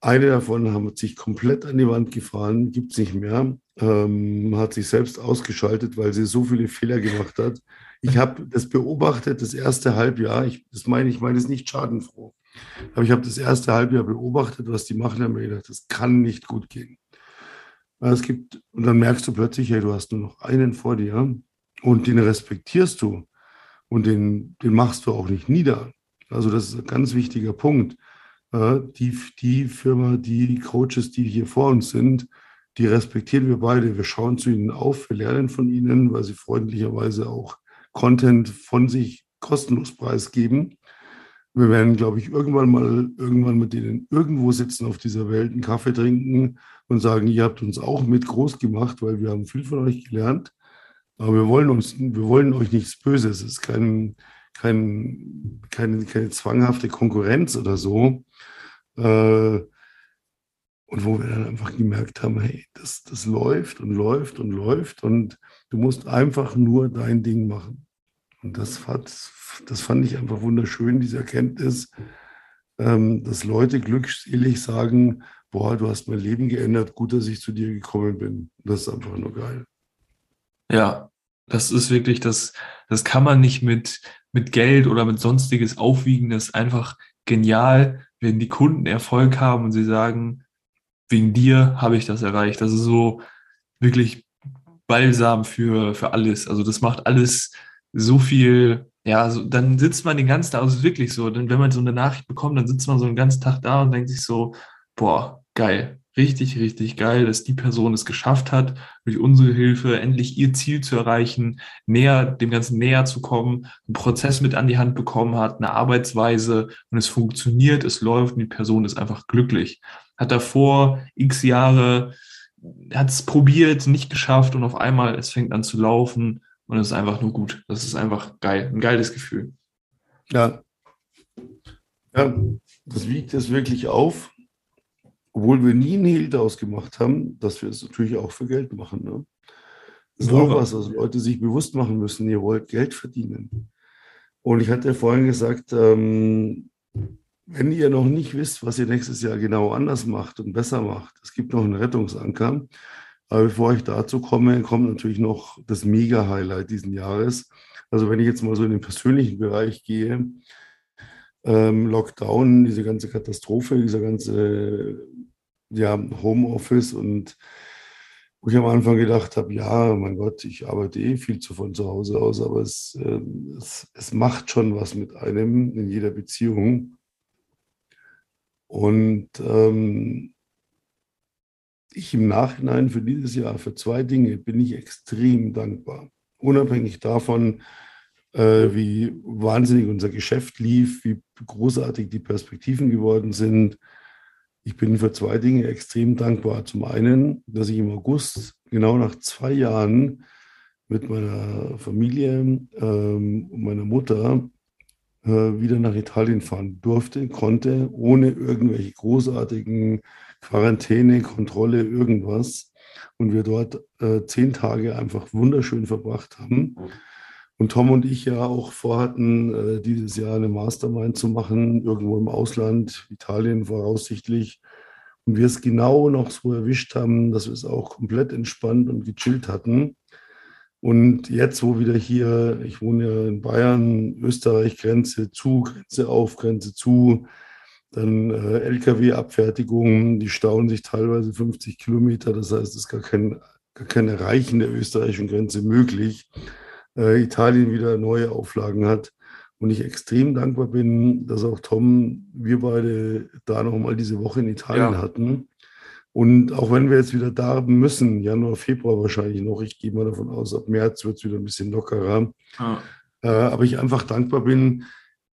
Eine davon hat sich komplett an die Wand gefahren, gibt es nicht mehr, ähm, hat sich selbst ausgeschaltet, weil sie so viele Fehler gemacht hat. Ich habe das beobachtet, das erste Halbjahr. Ich, das meine ich, meine es nicht schadenfroh. Aber ich habe das erste Halbjahr beobachtet, was die machen, habe mir gedacht, das kann nicht gut gehen. Es gibt, und dann merkst du plötzlich, hey, du hast nur noch einen vor dir und den respektierst du und den, den machst du auch nicht nieder. Also das ist ein ganz wichtiger Punkt die, die Firma, die Coaches, die hier vor uns sind, die respektieren wir beide. Wir schauen zu ihnen auf, wir lernen von ihnen, weil sie freundlicherweise auch Content von sich kostenlos preisgeben. Wir werden, glaube ich, irgendwann mal irgendwann mit denen irgendwo sitzen auf dieser Welt, einen Kaffee trinken und sagen, ihr habt uns auch mit groß gemacht, weil wir haben viel von euch gelernt. Aber wir wollen uns, wir wollen euch nichts Böses. Es ist kein, kein, keine, keine zwanghafte Konkurrenz oder so. Äh, und wo wir dann einfach gemerkt haben, hey, das, das läuft und läuft und läuft und du musst einfach nur dein Ding machen. Und das, hat, das fand ich einfach wunderschön, diese Erkenntnis, ähm, dass Leute glückselig sagen, boah, du hast mein Leben geändert, gut, dass ich zu dir gekommen bin. Das ist einfach nur geil. Ja, das ist wirklich, das, das kann man nicht mit, mit Geld oder mit sonstiges aufwiegen. Das ist einfach genial, wenn die Kunden Erfolg haben und sie sagen, wegen dir habe ich das erreicht. Das ist so wirklich Balsam für, für alles. Also das macht alles so viel, ja, so, dann sitzt man den ganzen Tag, also wirklich so, denn wenn man so eine Nachricht bekommt, dann sitzt man so einen ganzen Tag da und denkt sich so, boah, geil, richtig, richtig geil, dass die Person es geschafft hat, durch unsere Hilfe endlich ihr Ziel zu erreichen, näher, dem Ganzen näher zu kommen, einen Prozess mit an die Hand bekommen hat, eine Arbeitsweise und es funktioniert, es läuft und die Person ist einfach glücklich. Hat davor x Jahre, hat es probiert, nicht geschafft und auf einmal es fängt an zu laufen und es ist einfach nur gut. Das ist einfach geil, ein geiles Gefühl. Ja. Ja, das wiegt es wirklich auf obwohl wir nie einen Hehl daraus gemacht haben, dass wir es natürlich auch für Geld machen. Ne? Das ist auch was, was Leute sich bewusst machen müssen. Ihr wollt Geld verdienen. Und ich hatte ja vorhin gesagt, ähm, wenn ihr noch nicht wisst, was ihr nächstes Jahr genau anders macht und besser macht, es gibt noch einen Rettungsanker. Aber bevor ich dazu komme, kommt natürlich noch das Mega-Highlight diesen Jahres. Also wenn ich jetzt mal so in den persönlichen Bereich gehe, ähm, Lockdown, diese ganze Katastrophe, dieser ganze ja, Homeoffice und wo ich am Anfang gedacht habe, ja, mein Gott, ich arbeite eh viel zu von zu Hause aus, aber es, äh, es, es macht schon was mit einem in jeder Beziehung. Und ähm, ich im Nachhinein für dieses Jahr, für zwei Dinge bin ich extrem dankbar. Unabhängig davon, äh, wie wahnsinnig unser Geschäft lief, wie großartig die Perspektiven geworden sind. Ich bin für zwei Dinge extrem dankbar. Zum einen, dass ich im August, genau nach zwei Jahren, mit meiner Familie ähm, und meiner Mutter äh, wieder nach Italien fahren durfte, konnte, ohne irgendwelche großartigen Quarantäne, Kontrolle, irgendwas. Und wir dort äh, zehn Tage einfach wunderschön verbracht haben. Und Tom und ich ja auch vorhatten, äh, dieses Jahr eine Mastermind zu machen, irgendwo im Ausland, Italien voraussichtlich. Und wir es genau noch so erwischt haben, dass wir es auch komplett entspannt und gechillt hatten. Und jetzt, wo wieder hier, ich wohne ja in Bayern, Österreich, Grenze zu, Grenze auf, Grenze zu, dann äh, Lkw-Abfertigung, die stauen sich teilweise 50 Kilometer. Das heißt, es ist gar kein, gar kein Erreichen der österreichischen Grenze möglich. Äh, Italien wieder neue Auflagen hat. Und ich extrem dankbar bin, dass auch Tom, wir beide da noch mal diese Woche in Italien ja. hatten. Und auch wenn wir jetzt wieder da müssen, Januar, Februar wahrscheinlich noch, ich gehe mal davon aus, ab März wird es wieder ein bisschen lockerer. Ja. Äh, aber ich einfach dankbar bin,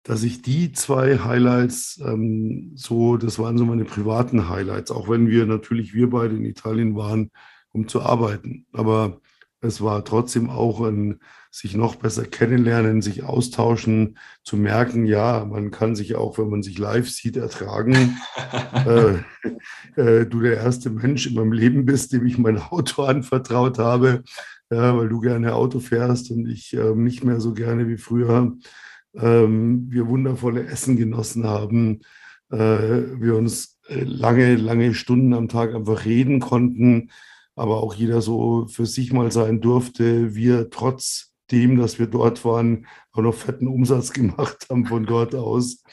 dass ich die zwei Highlights ähm, so, das waren so meine privaten Highlights, auch wenn wir natürlich, wir beide in Italien waren, um zu arbeiten. Aber es war trotzdem auch ein sich noch besser kennenlernen, sich austauschen, zu merken, ja, man kann sich auch, wenn man sich live sieht, ertragen. äh, äh, du der erste Mensch in meinem Leben bist, dem ich mein Auto anvertraut habe, ja, weil du gerne Auto fährst und ich äh, nicht mehr so gerne wie früher. Ähm, wir wundervolle Essen genossen haben, äh, wir uns äh, lange, lange Stunden am Tag einfach reden konnten aber auch jeder so für sich mal sein durfte. Wir trotzdem, dass wir dort waren, auch noch fetten Umsatz gemacht haben von dort aus.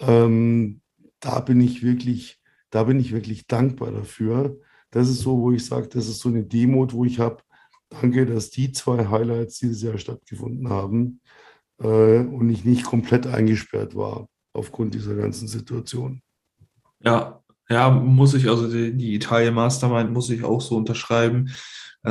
Ähm, da bin ich wirklich, da bin ich wirklich dankbar dafür. Das ist so, wo ich sage, das ist so eine Demut, wo ich habe. Danke, dass die zwei Highlights dieses Jahr stattgefunden haben äh, und ich nicht komplett eingesperrt war aufgrund dieser ganzen Situation. Ja, ja, muss ich, also die, die Italien Mastermind muss ich auch so unterschreiben.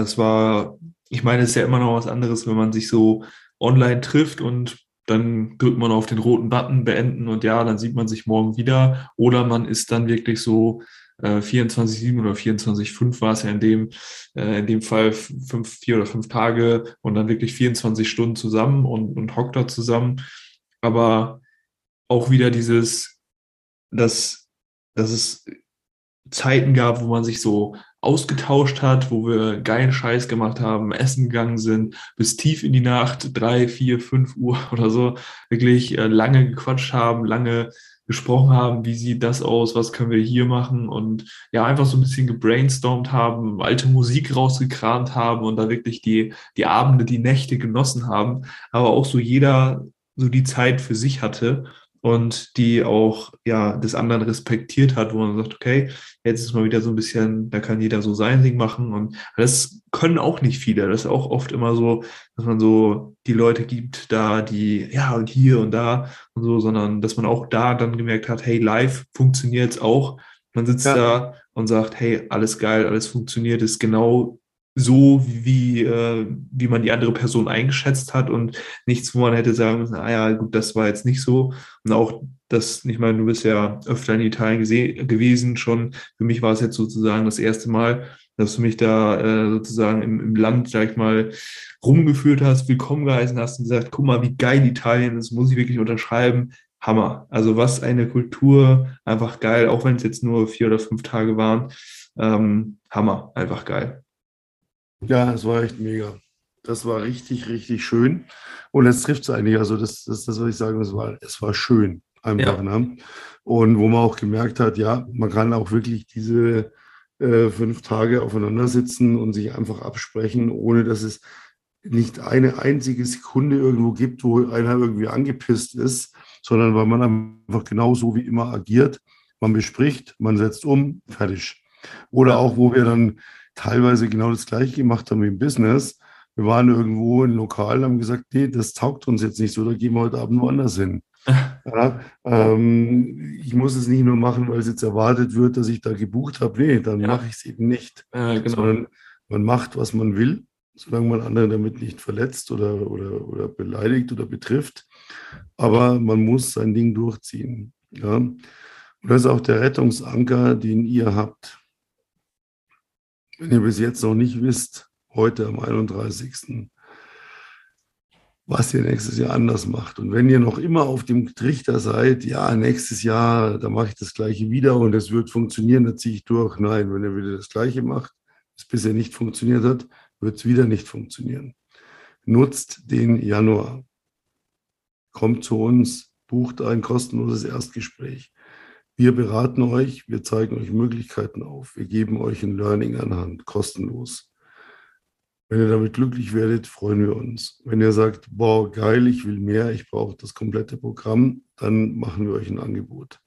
Es war, ich meine, es ist ja immer noch was anderes, wenn man sich so online trifft und dann drückt man auf den roten Button beenden und ja, dann sieht man sich morgen wieder. Oder man ist dann wirklich so äh, 24-7 oder 24-5 war es ja in dem, äh, in dem Fall fünf, vier oder fünf Tage und dann wirklich 24 Stunden zusammen und, und hockt da zusammen. Aber auch wieder dieses, das dass es Zeiten gab, wo man sich so ausgetauscht hat, wo wir geilen Scheiß gemacht haben, essen gegangen sind, bis tief in die Nacht, drei, vier, fünf Uhr oder so, wirklich äh, lange gequatscht haben, lange gesprochen haben, wie sieht das aus, was können wir hier machen und ja, einfach so ein bisschen gebrainstormt haben, alte Musik rausgekramt haben und da wirklich die, die Abende, die Nächte genossen haben, aber auch so jeder so die Zeit für sich hatte und die auch ja des anderen respektiert hat, wo man sagt, okay, jetzt ist mal wieder so ein bisschen, da kann jeder so sein Ding machen und das können auch nicht viele. Das ist auch oft immer so, dass man so die Leute gibt, da die ja und hier und da und so, sondern dass man auch da dann gemerkt hat, hey, live funktioniert es auch. Man sitzt ja. da und sagt, hey, alles geil, alles funktioniert, ist genau so, wie, äh, wie man die andere Person eingeschätzt hat und nichts, wo man hätte sagen müssen, ah ja, gut, das war jetzt nicht so. Und auch das, ich meine, du bist ja öfter in Italien gewesen schon. Für mich war es jetzt sozusagen das erste Mal, dass du mich da äh, sozusagen im, im Land, sag ich mal, rumgeführt hast, willkommen geheißen hast und gesagt, guck mal, wie geil Italien ist, muss ich wirklich unterschreiben. Hammer. Also was eine Kultur, einfach geil, auch wenn es jetzt nur vier oder fünf Tage waren. Ähm, Hammer, einfach geil. Ja, es war echt mega. Das war richtig, richtig schön. Und es trifft es eigentlich. Also, das, das, das, was ich sagen es war, es war schön. Einfach. Ja. Ne? Und wo man auch gemerkt hat, ja, man kann auch wirklich diese äh, fünf Tage aufeinander sitzen und sich einfach absprechen, ohne dass es nicht eine einzige Sekunde irgendwo gibt, wo einer irgendwie angepisst ist, sondern weil man einfach genauso wie immer agiert. Man bespricht, man setzt um, fertig. Oder auch, wo wir dann teilweise genau das Gleiche gemacht haben wie im Business. Wir waren irgendwo in Lokal, haben gesagt, nee, das taugt uns jetzt nicht so, da gehen wir heute Abend woanders hin. Ja, ähm, ich muss es nicht nur machen, weil es jetzt erwartet wird, dass ich da gebucht habe. Nee, dann ja. mache ich es eben nicht. Ja, genau. Sondern man macht, was man will, solange man andere damit nicht verletzt oder, oder, oder beleidigt oder betrifft. Aber man muss sein Ding durchziehen. Ja? Und das ist auch der Rettungsanker, den ihr habt. Wenn ihr bis jetzt noch nicht wisst, heute am 31., was ihr nächstes Jahr anders macht. Und wenn ihr noch immer auf dem Trichter seid, ja, nächstes Jahr, da mache ich das Gleiche wieder und es wird funktionieren, da ziehe ich durch. Nein, wenn ihr wieder das Gleiche macht, es bisher nicht funktioniert hat, wird es wieder nicht funktionieren. Nutzt den Januar. Kommt zu uns, bucht ein kostenloses Erstgespräch. Wir beraten euch, wir zeigen euch Möglichkeiten auf, wir geben euch ein Learning anhand, kostenlos. Wenn ihr damit glücklich werdet, freuen wir uns. Wenn ihr sagt, boah, geil, ich will mehr, ich brauche das komplette Programm, dann machen wir euch ein Angebot.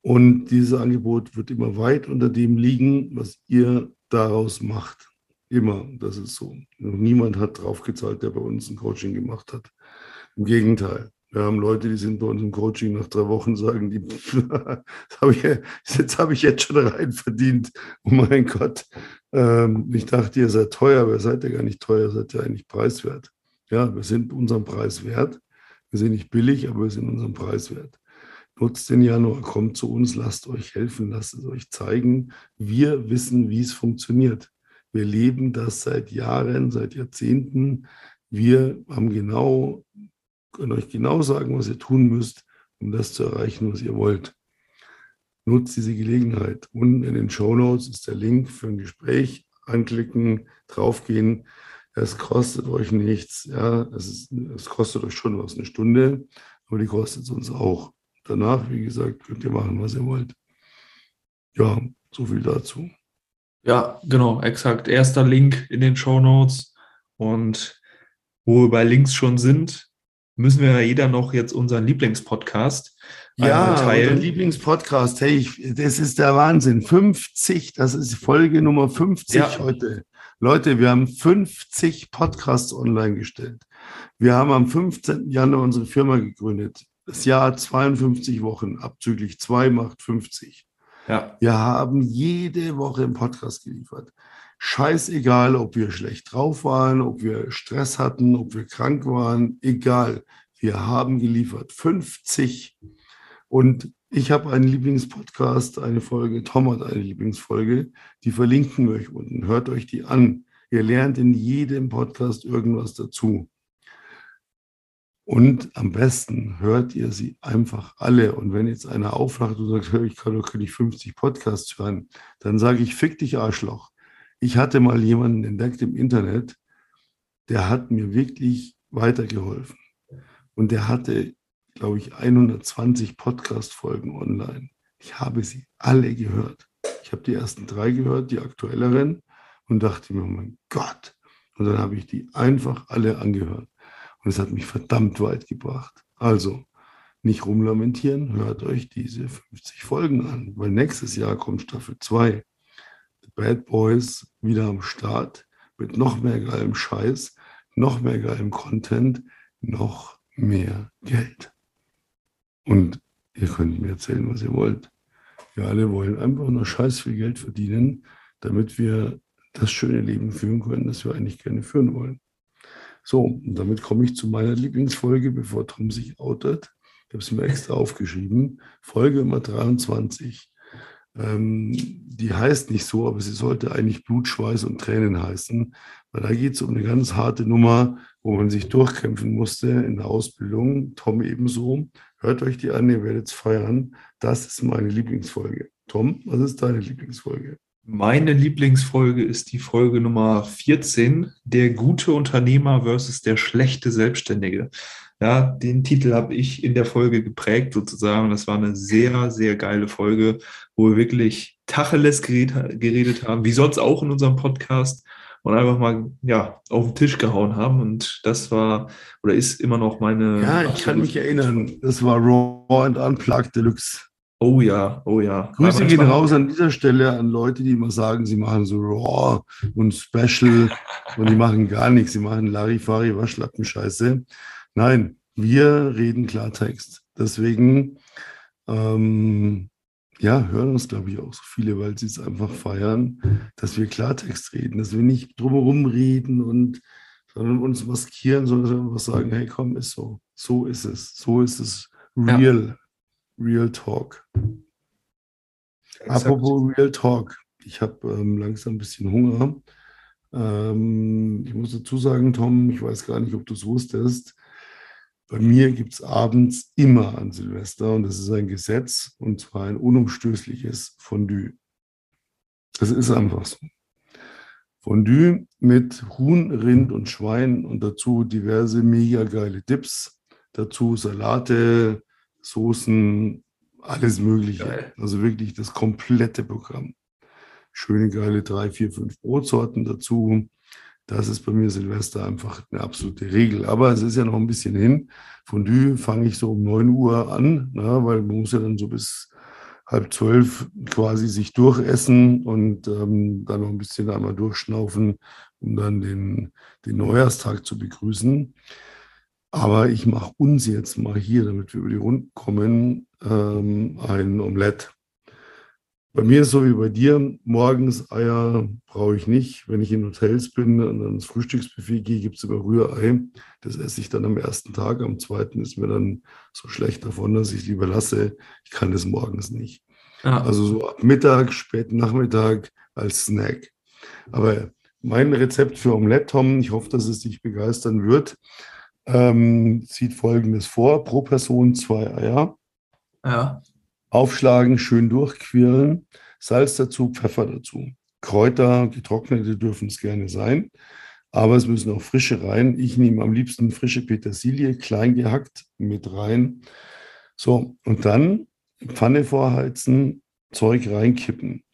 Und dieses Angebot wird immer weit unter dem liegen, was ihr daraus macht. Immer, das ist so. Niemand hat draufgezahlt, der bei uns ein Coaching gemacht hat. Im Gegenteil. Wir haben Leute, die sind bei uns im Coaching nach drei Wochen, sagen die, hab ich, jetzt habe ich jetzt schon rein verdient. Oh mein Gott. Ähm, ich dachte, ihr seid teuer, aber ihr seid ja gar nicht teuer, seid ja eigentlich preiswert. Ja, wir sind unseren Preis wert. Wir sind nicht billig, aber wir sind unseren Preis wert. Nutzt den Januar, kommt zu uns, lasst euch helfen, lasst es euch zeigen. Wir wissen, wie es funktioniert. Wir leben das seit Jahren, seit Jahrzehnten. Wir haben genau können euch genau sagen, was ihr tun müsst, um das zu erreichen, was ihr wollt. Nutzt diese Gelegenheit. Unten in den Show Notes ist der Link für ein Gespräch. Anklicken, draufgehen. Es kostet euch nichts. Ja, es, ist, es kostet euch schon was, eine Stunde, aber die kostet es uns auch. Danach, wie gesagt, könnt ihr machen, was ihr wollt. Ja, so viel dazu. Ja, genau, exakt. Erster Link in den Show Notes. Und wo wir bei Links schon sind, müssen wir ja jeder noch jetzt unseren Lieblingspodcast ja, teilen. Lieblingspodcast, hey, ich, das ist der Wahnsinn. 50, das ist Folge Nummer 50 ja. heute. Leute, wir haben 50 Podcasts online gestellt. Wir haben am 15. Januar unsere Firma gegründet. Das Jahr 52 Wochen, abzüglich 2 macht 50. Ja. Wir haben jede Woche einen Podcast geliefert scheißegal, ob wir schlecht drauf waren, ob wir Stress hatten, ob wir krank waren, egal. Wir haben geliefert 50. Und ich habe einen Lieblingspodcast, eine Folge, Tom hat eine Lieblingsfolge, die verlinken wir euch unten. Hört euch die an. Ihr lernt in jedem Podcast irgendwas dazu. Und am besten hört ihr sie einfach alle. Und wenn jetzt einer auflacht und sagt, ich kann doch nicht 50 Podcasts hören, dann sage ich, fick dich Arschloch. Ich hatte mal jemanden entdeckt im Internet, der hat mir wirklich weitergeholfen. Und der hatte, glaube ich, 120 Podcast-Folgen online. Ich habe sie alle gehört. Ich habe die ersten drei gehört, die aktuelleren, und dachte mir, mein Gott. Und dann habe ich die einfach alle angehört. Und es hat mich verdammt weit gebracht. Also, nicht rumlamentieren, hört euch diese 50 Folgen an, weil nächstes Jahr kommt Staffel 2. Bad Boys wieder am Start mit noch mehr geilem Scheiß, noch mehr geilem Content, noch mehr Geld. Und ihr könnt mir erzählen, was ihr wollt. Wir alle wollen einfach nur scheiß viel Geld verdienen, damit wir das schöne Leben führen können, das wir eigentlich gerne führen wollen. So, und damit komme ich zu meiner Lieblingsfolge, bevor Tom sich outet. Ich habe es mir extra aufgeschrieben. Folge Nummer 23. Ähm, die heißt nicht so, aber sie sollte eigentlich Blut, Schweiß und Tränen heißen, weil da geht es um eine ganz harte Nummer, wo man sich durchkämpfen musste in der Ausbildung. Tom ebenso. Hört euch die an, ihr werdet es feiern. Das ist meine Lieblingsfolge. Tom, was ist deine Lieblingsfolge? Meine Lieblingsfolge ist die Folge Nummer 14, der gute Unternehmer versus der schlechte Selbstständige. Ja, den Titel habe ich in der Folge geprägt sozusagen. Das war eine sehr, sehr geile Folge, wo wir wirklich Tacheles geredet, geredet haben, wie sonst auch in unserem Podcast und einfach mal ja auf den Tisch gehauen haben. Und das war oder ist immer noch meine. Ja, ich kann mich erinnern. Das war Raw and Unplugged Deluxe. Oh ja, oh ja. Grüße gehen raus an dieser Stelle an Leute, die immer sagen, sie machen so Raw und Special und die machen gar nichts. Sie machen Larifari, Waschlappen-Scheiße. Nein, wir reden Klartext. Deswegen, ähm, ja, hören uns, glaube ich, auch so viele, weil sie es einfach feiern, dass wir Klartext reden, dass wir nicht drumherum reden und sondern uns maskieren, sondern einfach sagen, hey, komm, ist so. So ist es. So ist es real. Ja. Real Talk. Exakt. Apropos Real Talk. Ich habe ähm, langsam ein bisschen Hunger. Ähm, ich muss dazu sagen, Tom, ich weiß gar nicht, ob du es wusstest. Bei mir gibt es abends immer an Silvester, und das ist ein Gesetz, und zwar ein unumstößliches Fondue. Das ist einfach so. Fondue mit Huhn, Rind und Schwein und dazu diverse mega geile Dips. Dazu Salate, Soßen, alles Mögliche. Geil. Also wirklich das komplette Programm. Schöne geile drei, vier, fünf Brotsorten dazu. Das ist bei mir Silvester einfach eine absolute Regel. Aber es ist ja noch ein bisschen hin. Fondue fange ich so um 9 Uhr an, na, weil man muss ja dann so bis halb zwölf quasi sich durchessen und ähm, dann noch ein bisschen einmal durchschnaufen, um dann den, den Neujahrstag zu begrüßen. Aber ich mache uns jetzt mal hier, damit wir über die Runden kommen, ähm, ein Omelette. Bei mir ist es so wie bei dir, morgens Eier brauche ich nicht. Wenn ich in Hotels bin und ans Frühstücksbuffet gehe, gibt es immer Rührei. Das esse ich dann am ersten Tag. Am zweiten ist mir dann so schlecht davon, dass ich lieber lasse. Ich kann das morgens nicht. Ja. Also so ab Mittag, späten Nachmittag als Snack. Aber mein Rezept für Omelette, Tom, ich hoffe, dass es dich begeistern wird, ähm, sieht folgendes vor: pro Person zwei Eier. Ja aufschlagen, schön durchquirlen, Salz dazu, Pfeffer dazu. Kräuter, getrocknete dürfen es gerne sein, aber es müssen auch frische rein. Ich nehme am liebsten frische Petersilie, klein gehackt, mit rein. So, und dann Pfanne vorheizen, Zeug reinkippen.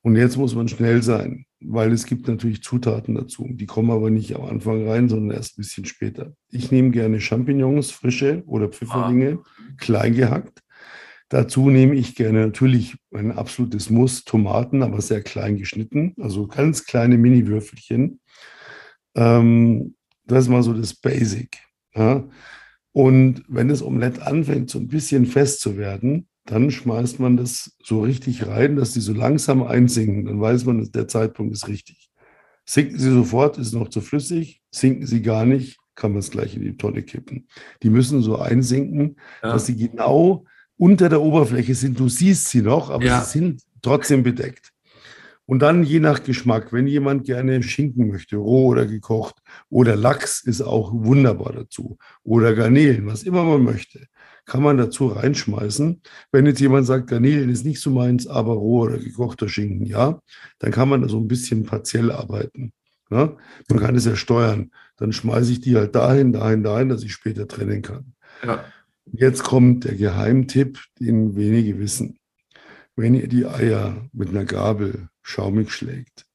Und jetzt muss man schnell sein, weil es gibt natürlich Zutaten dazu. Die kommen aber nicht am Anfang rein, sondern erst ein bisschen später. Ich nehme gerne Champignons, frische oder Pfifferlinge, ah. klein gehackt. Dazu nehme ich gerne natürlich ein absolutes Muss, Tomaten, aber sehr klein geschnitten, also ganz kleine Mini-Würfelchen. Ähm, das ist mal so das Basic. Ja. Und wenn das Omelett anfängt, so ein bisschen fest zu werden, dann schmeißt man das so richtig rein, dass die so langsam einsinken. Dann weiß man, dass der Zeitpunkt ist richtig. Sinken sie sofort, ist noch zu flüssig. Sinken sie gar nicht, kann man es gleich in die Tonne kippen. Die müssen so einsinken, ja. dass sie genau unter der Oberfläche sind. Du siehst sie noch, aber ja. sie sind trotzdem bedeckt. Und dann je nach Geschmack, wenn jemand gerne Schinken möchte, roh oder gekocht, oder Lachs ist auch wunderbar dazu, oder Garnelen, was immer man möchte, kann man dazu reinschmeißen. Wenn jetzt jemand sagt, Garnelen ist nicht so meins, aber roh oder gekochter Schinken, ja, dann kann man da so ein bisschen partiell arbeiten. Ja? Man kann es ja steuern. Dann schmeiße ich die halt dahin, dahin, dahin, dass ich später trennen kann. Ja. Jetzt kommt der Geheimtipp, den wenige wissen. Wenn ihr die Eier mit einer Gabel schaumig schlägt,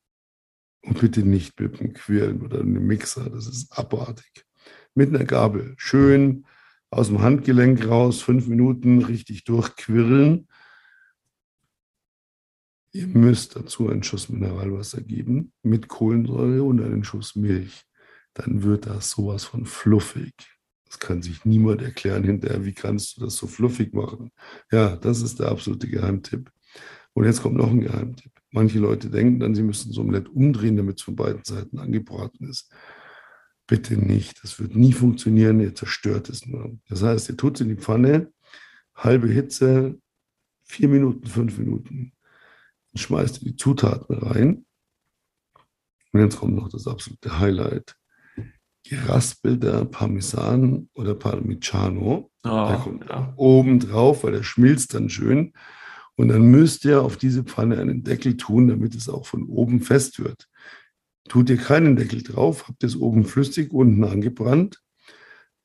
und bitte nicht mit einem Quirlen oder einem Mixer, das ist abartig. Mit einer Gabel schön aus dem Handgelenk raus, fünf Minuten richtig durchquirlen. Ihr müsst dazu einen Schuss Mineralwasser geben mit Kohlensäure und einen Schuss Milch. Dann wird das sowas von fluffig. Das kann sich niemand erklären hinterher. Wie kannst du das so fluffig machen? Ja, das ist der absolute Geheimtipp. Und jetzt kommt noch ein Geheimtipp. Manche Leute denken dann, sie müssen so Omelett umdrehen, damit es von beiden Seiten angebraten ist. Bitte nicht. Das wird nie funktionieren. Ihr zerstört es nur. Das heißt, ihr tut es in die Pfanne, halbe Hitze, vier Minuten, fünf Minuten. Dann schmeißt ihr die Zutaten rein. Und jetzt kommt noch das absolute Highlight geraspelter Parmesan oder Parmigiano. Oh, der kommt ja. oben drauf, weil der schmilzt dann schön. Und dann müsst ihr auf diese Pfanne einen Deckel tun, damit es auch von oben fest wird. Tut ihr keinen Deckel drauf, habt es oben flüssig, unten angebrannt.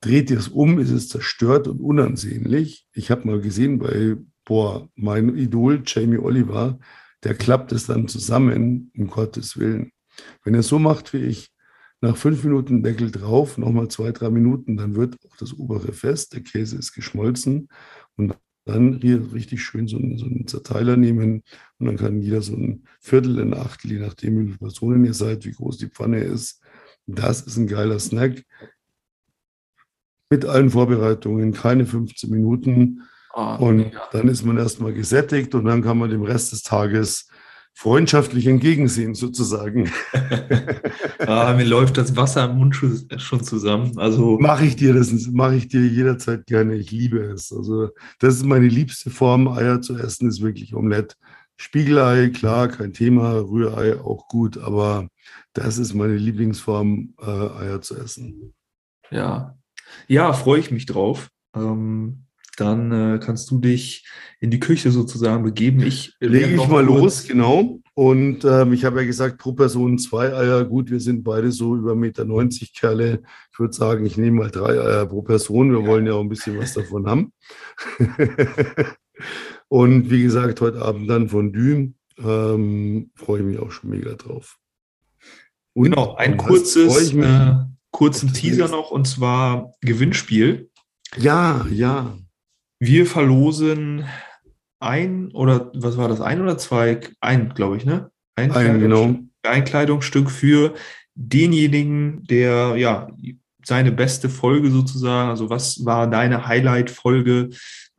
Dreht ihr es um, ist es zerstört und unansehnlich. Ich habe mal gesehen bei, boah, mein Idol Jamie Oliver, der klappt es dann zusammen, um Gottes Willen. Wenn ihr es so macht wie ich, nach fünf Minuten Deckel drauf, nochmal zwei, drei Minuten, dann wird auch das obere fest, der Käse ist geschmolzen und dann hier richtig schön so einen, so einen Zerteiler nehmen und dann kann jeder so ein Viertel, ein Achtel, je nachdem, wie viele Personen ihr seid, wie groß die Pfanne ist. Das ist ein geiler Snack. Mit allen Vorbereitungen, keine 15 Minuten. Oh, und ja. dann ist man erstmal gesättigt und dann kann man dem Rest des Tages freundschaftlich entgegensehen, sozusagen. ah, mir läuft das Wasser im Mund schon zusammen. Also mache ich dir das, mache ich dir jederzeit gerne. Ich liebe es. Also das ist meine liebste Form, Eier zu essen, ist wirklich Omelette. Spiegelei, klar, kein Thema. Rührei auch gut, aber das ist meine Lieblingsform, äh, Eier zu essen. Ja, ja, freue ich mich drauf. Ähm, dann äh, kannst du dich in die Küche sozusagen begeben. Ich lege ich mal los, genau. Und ähm, ich habe ja gesagt, pro Person zwei Eier. Gut, wir sind beide so über 1,90 Meter Kerle. Ich würde sagen, ich nehme mal drei Eier pro Person. Wir ja. wollen ja auch ein bisschen was davon haben. Und wie gesagt, heute Abend dann von Düm. Ähm, freue ich mich auch schon mega drauf. Und genau, ein kurzes, äh, kurzen Teaser noch und zwar Gewinnspiel. Ja, ja. Wir verlosen ein oder was war das? Ein oder zwei? Ein, glaube ich, ne? Ein, ein genau. Ein Kleidungsstück für denjenigen, der ja seine beste Folge sozusagen, also was war deine Highlight-Folge,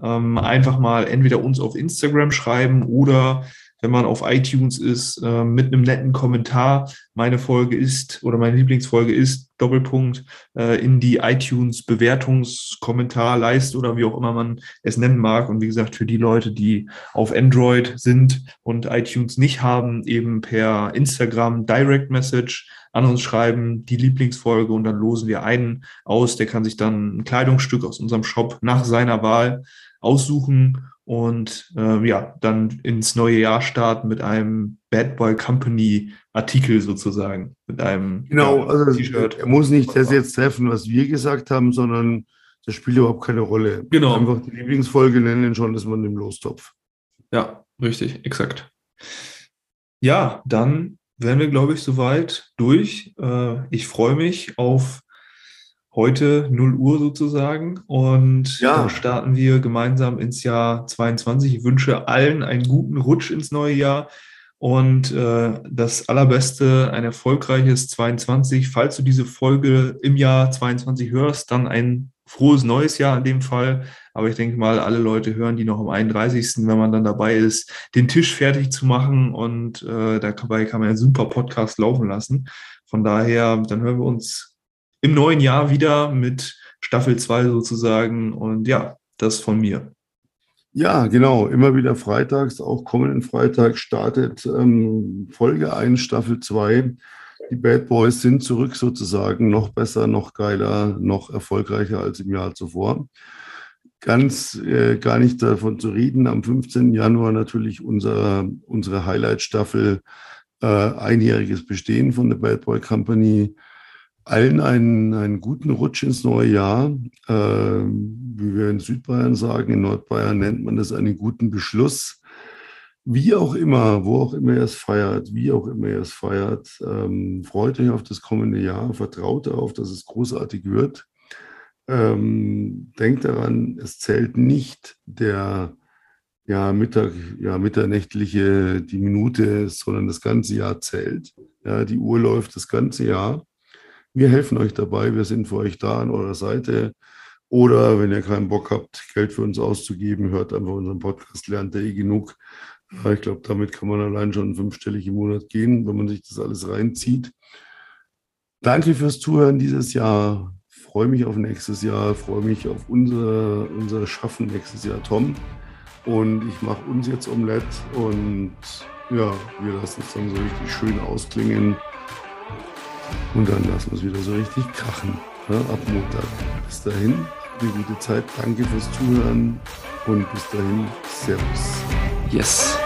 ähm, einfach mal entweder uns auf Instagram schreiben oder wenn man auf iTunes ist, äh, mit einem netten Kommentar. Meine Folge ist oder meine Lieblingsfolge ist Doppelpunkt äh, in die iTunes Bewertungskommentarleiste oder wie auch immer man es nennen mag. Und wie gesagt, für die Leute, die auf Android sind und iTunes nicht haben, eben per Instagram Direct Message an uns schreiben, die Lieblingsfolge und dann losen wir einen aus. Der kann sich dann ein Kleidungsstück aus unserem Shop nach seiner Wahl aussuchen und äh, ja, dann ins neue Jahr starten mit einem Bad Boy Company Artikel sozusagen, mit einem genau, ja, also T-Shirt. Er muss nicht das jetzt treffen, was wir gesagt haben, sondern das spielt überhaupt keine Rolle. Genau. Einfach die Lieblingsfolge nennen schon, dass man im Lostopf. Ja, richtig, exakt. Ja, dann wären wir, glaube ich, soweit durch. Äh, ich freue mich auf heute 0 Uhr sozusagen. Und ja. dann starten wir gemeinsam ins Jahr 22. Ich wünsche allen einen guten Rutsch ins neue Jahr und äh, das Allerbeste, ein erfolgreiches 22. Falls du diese Folge im Jahr 22 hörst, dann ein frohes neues Jahr in dem Fall. Aber ich denke mal, alle Leute hören die noch am 31., wenn man dann dabei ist, den Tisch fertig zu machen. Und äh, dabei kann man einen super Podcast laufen lassen. Von daher, dann hören wir uns im neuen Jahr wieder mit Staffel 2 sozusagen. Und ja, das von mir. Ja, genau. Immer wieder freitags, auch kommenden Freitag startet ähm, Folge 1, Staffel 2. Die Bad Boys sind zurück sozusagen, noch besser, noch geiler, noch erfolgreicher als im Jahr zuvor. Ganz äh, gar nicht davon zu reden. Am 15. Januar natürlich unser, unsere Highlight-Staffel, äh, einjähriges Bestehen von der Bad Boy Company allen einen, einen guten Rutsch ins neue Jahr. Äh, wie wir in Südbayern sagen, in Nordbayern nennt man das einen guten Beschluss. Wie auch immer, wo auch immer ihr es feiert, wie auch immer ihr es feiert, ähm, freut euch auf das kommende Jahr, vertraut darauf, dass es großartig wird. Ähm, denkt daran, es zählt nicht der ja, Mittag, ja, mitternächtliche, die Minute, sondern das ganze Jahr zählt. Ja, die Uhr läuft das ganze Jahr. Wir helfen euch dabei, wir sind für euch da an eurer Seite. Oder wenn ihr keinen Bock habt, Geld für uns auszugeben, hört einfach unseren Podcast, lernt ihr eh genug. Ich glaube, damit kann man allein schon fünfstellig im Monat gehen, wenn man sich das alles reinzieht. Danke fürs Zuhören dieses Jahr. Freue mich auf nächstes Jahr, freue mich auf unser, unser Schaffen nächstes Jahr, Tom. Und ich mache uns jetzt Omelette und ja, wir lassen es dann so richtig schön ausklingen. Und dann lassen wir es wieder so richtig krachen. Ja, ab Montag. Bis dahin, eine gute Zeit. Danke fürs Zuhören und bis dahin, Servus. Yes.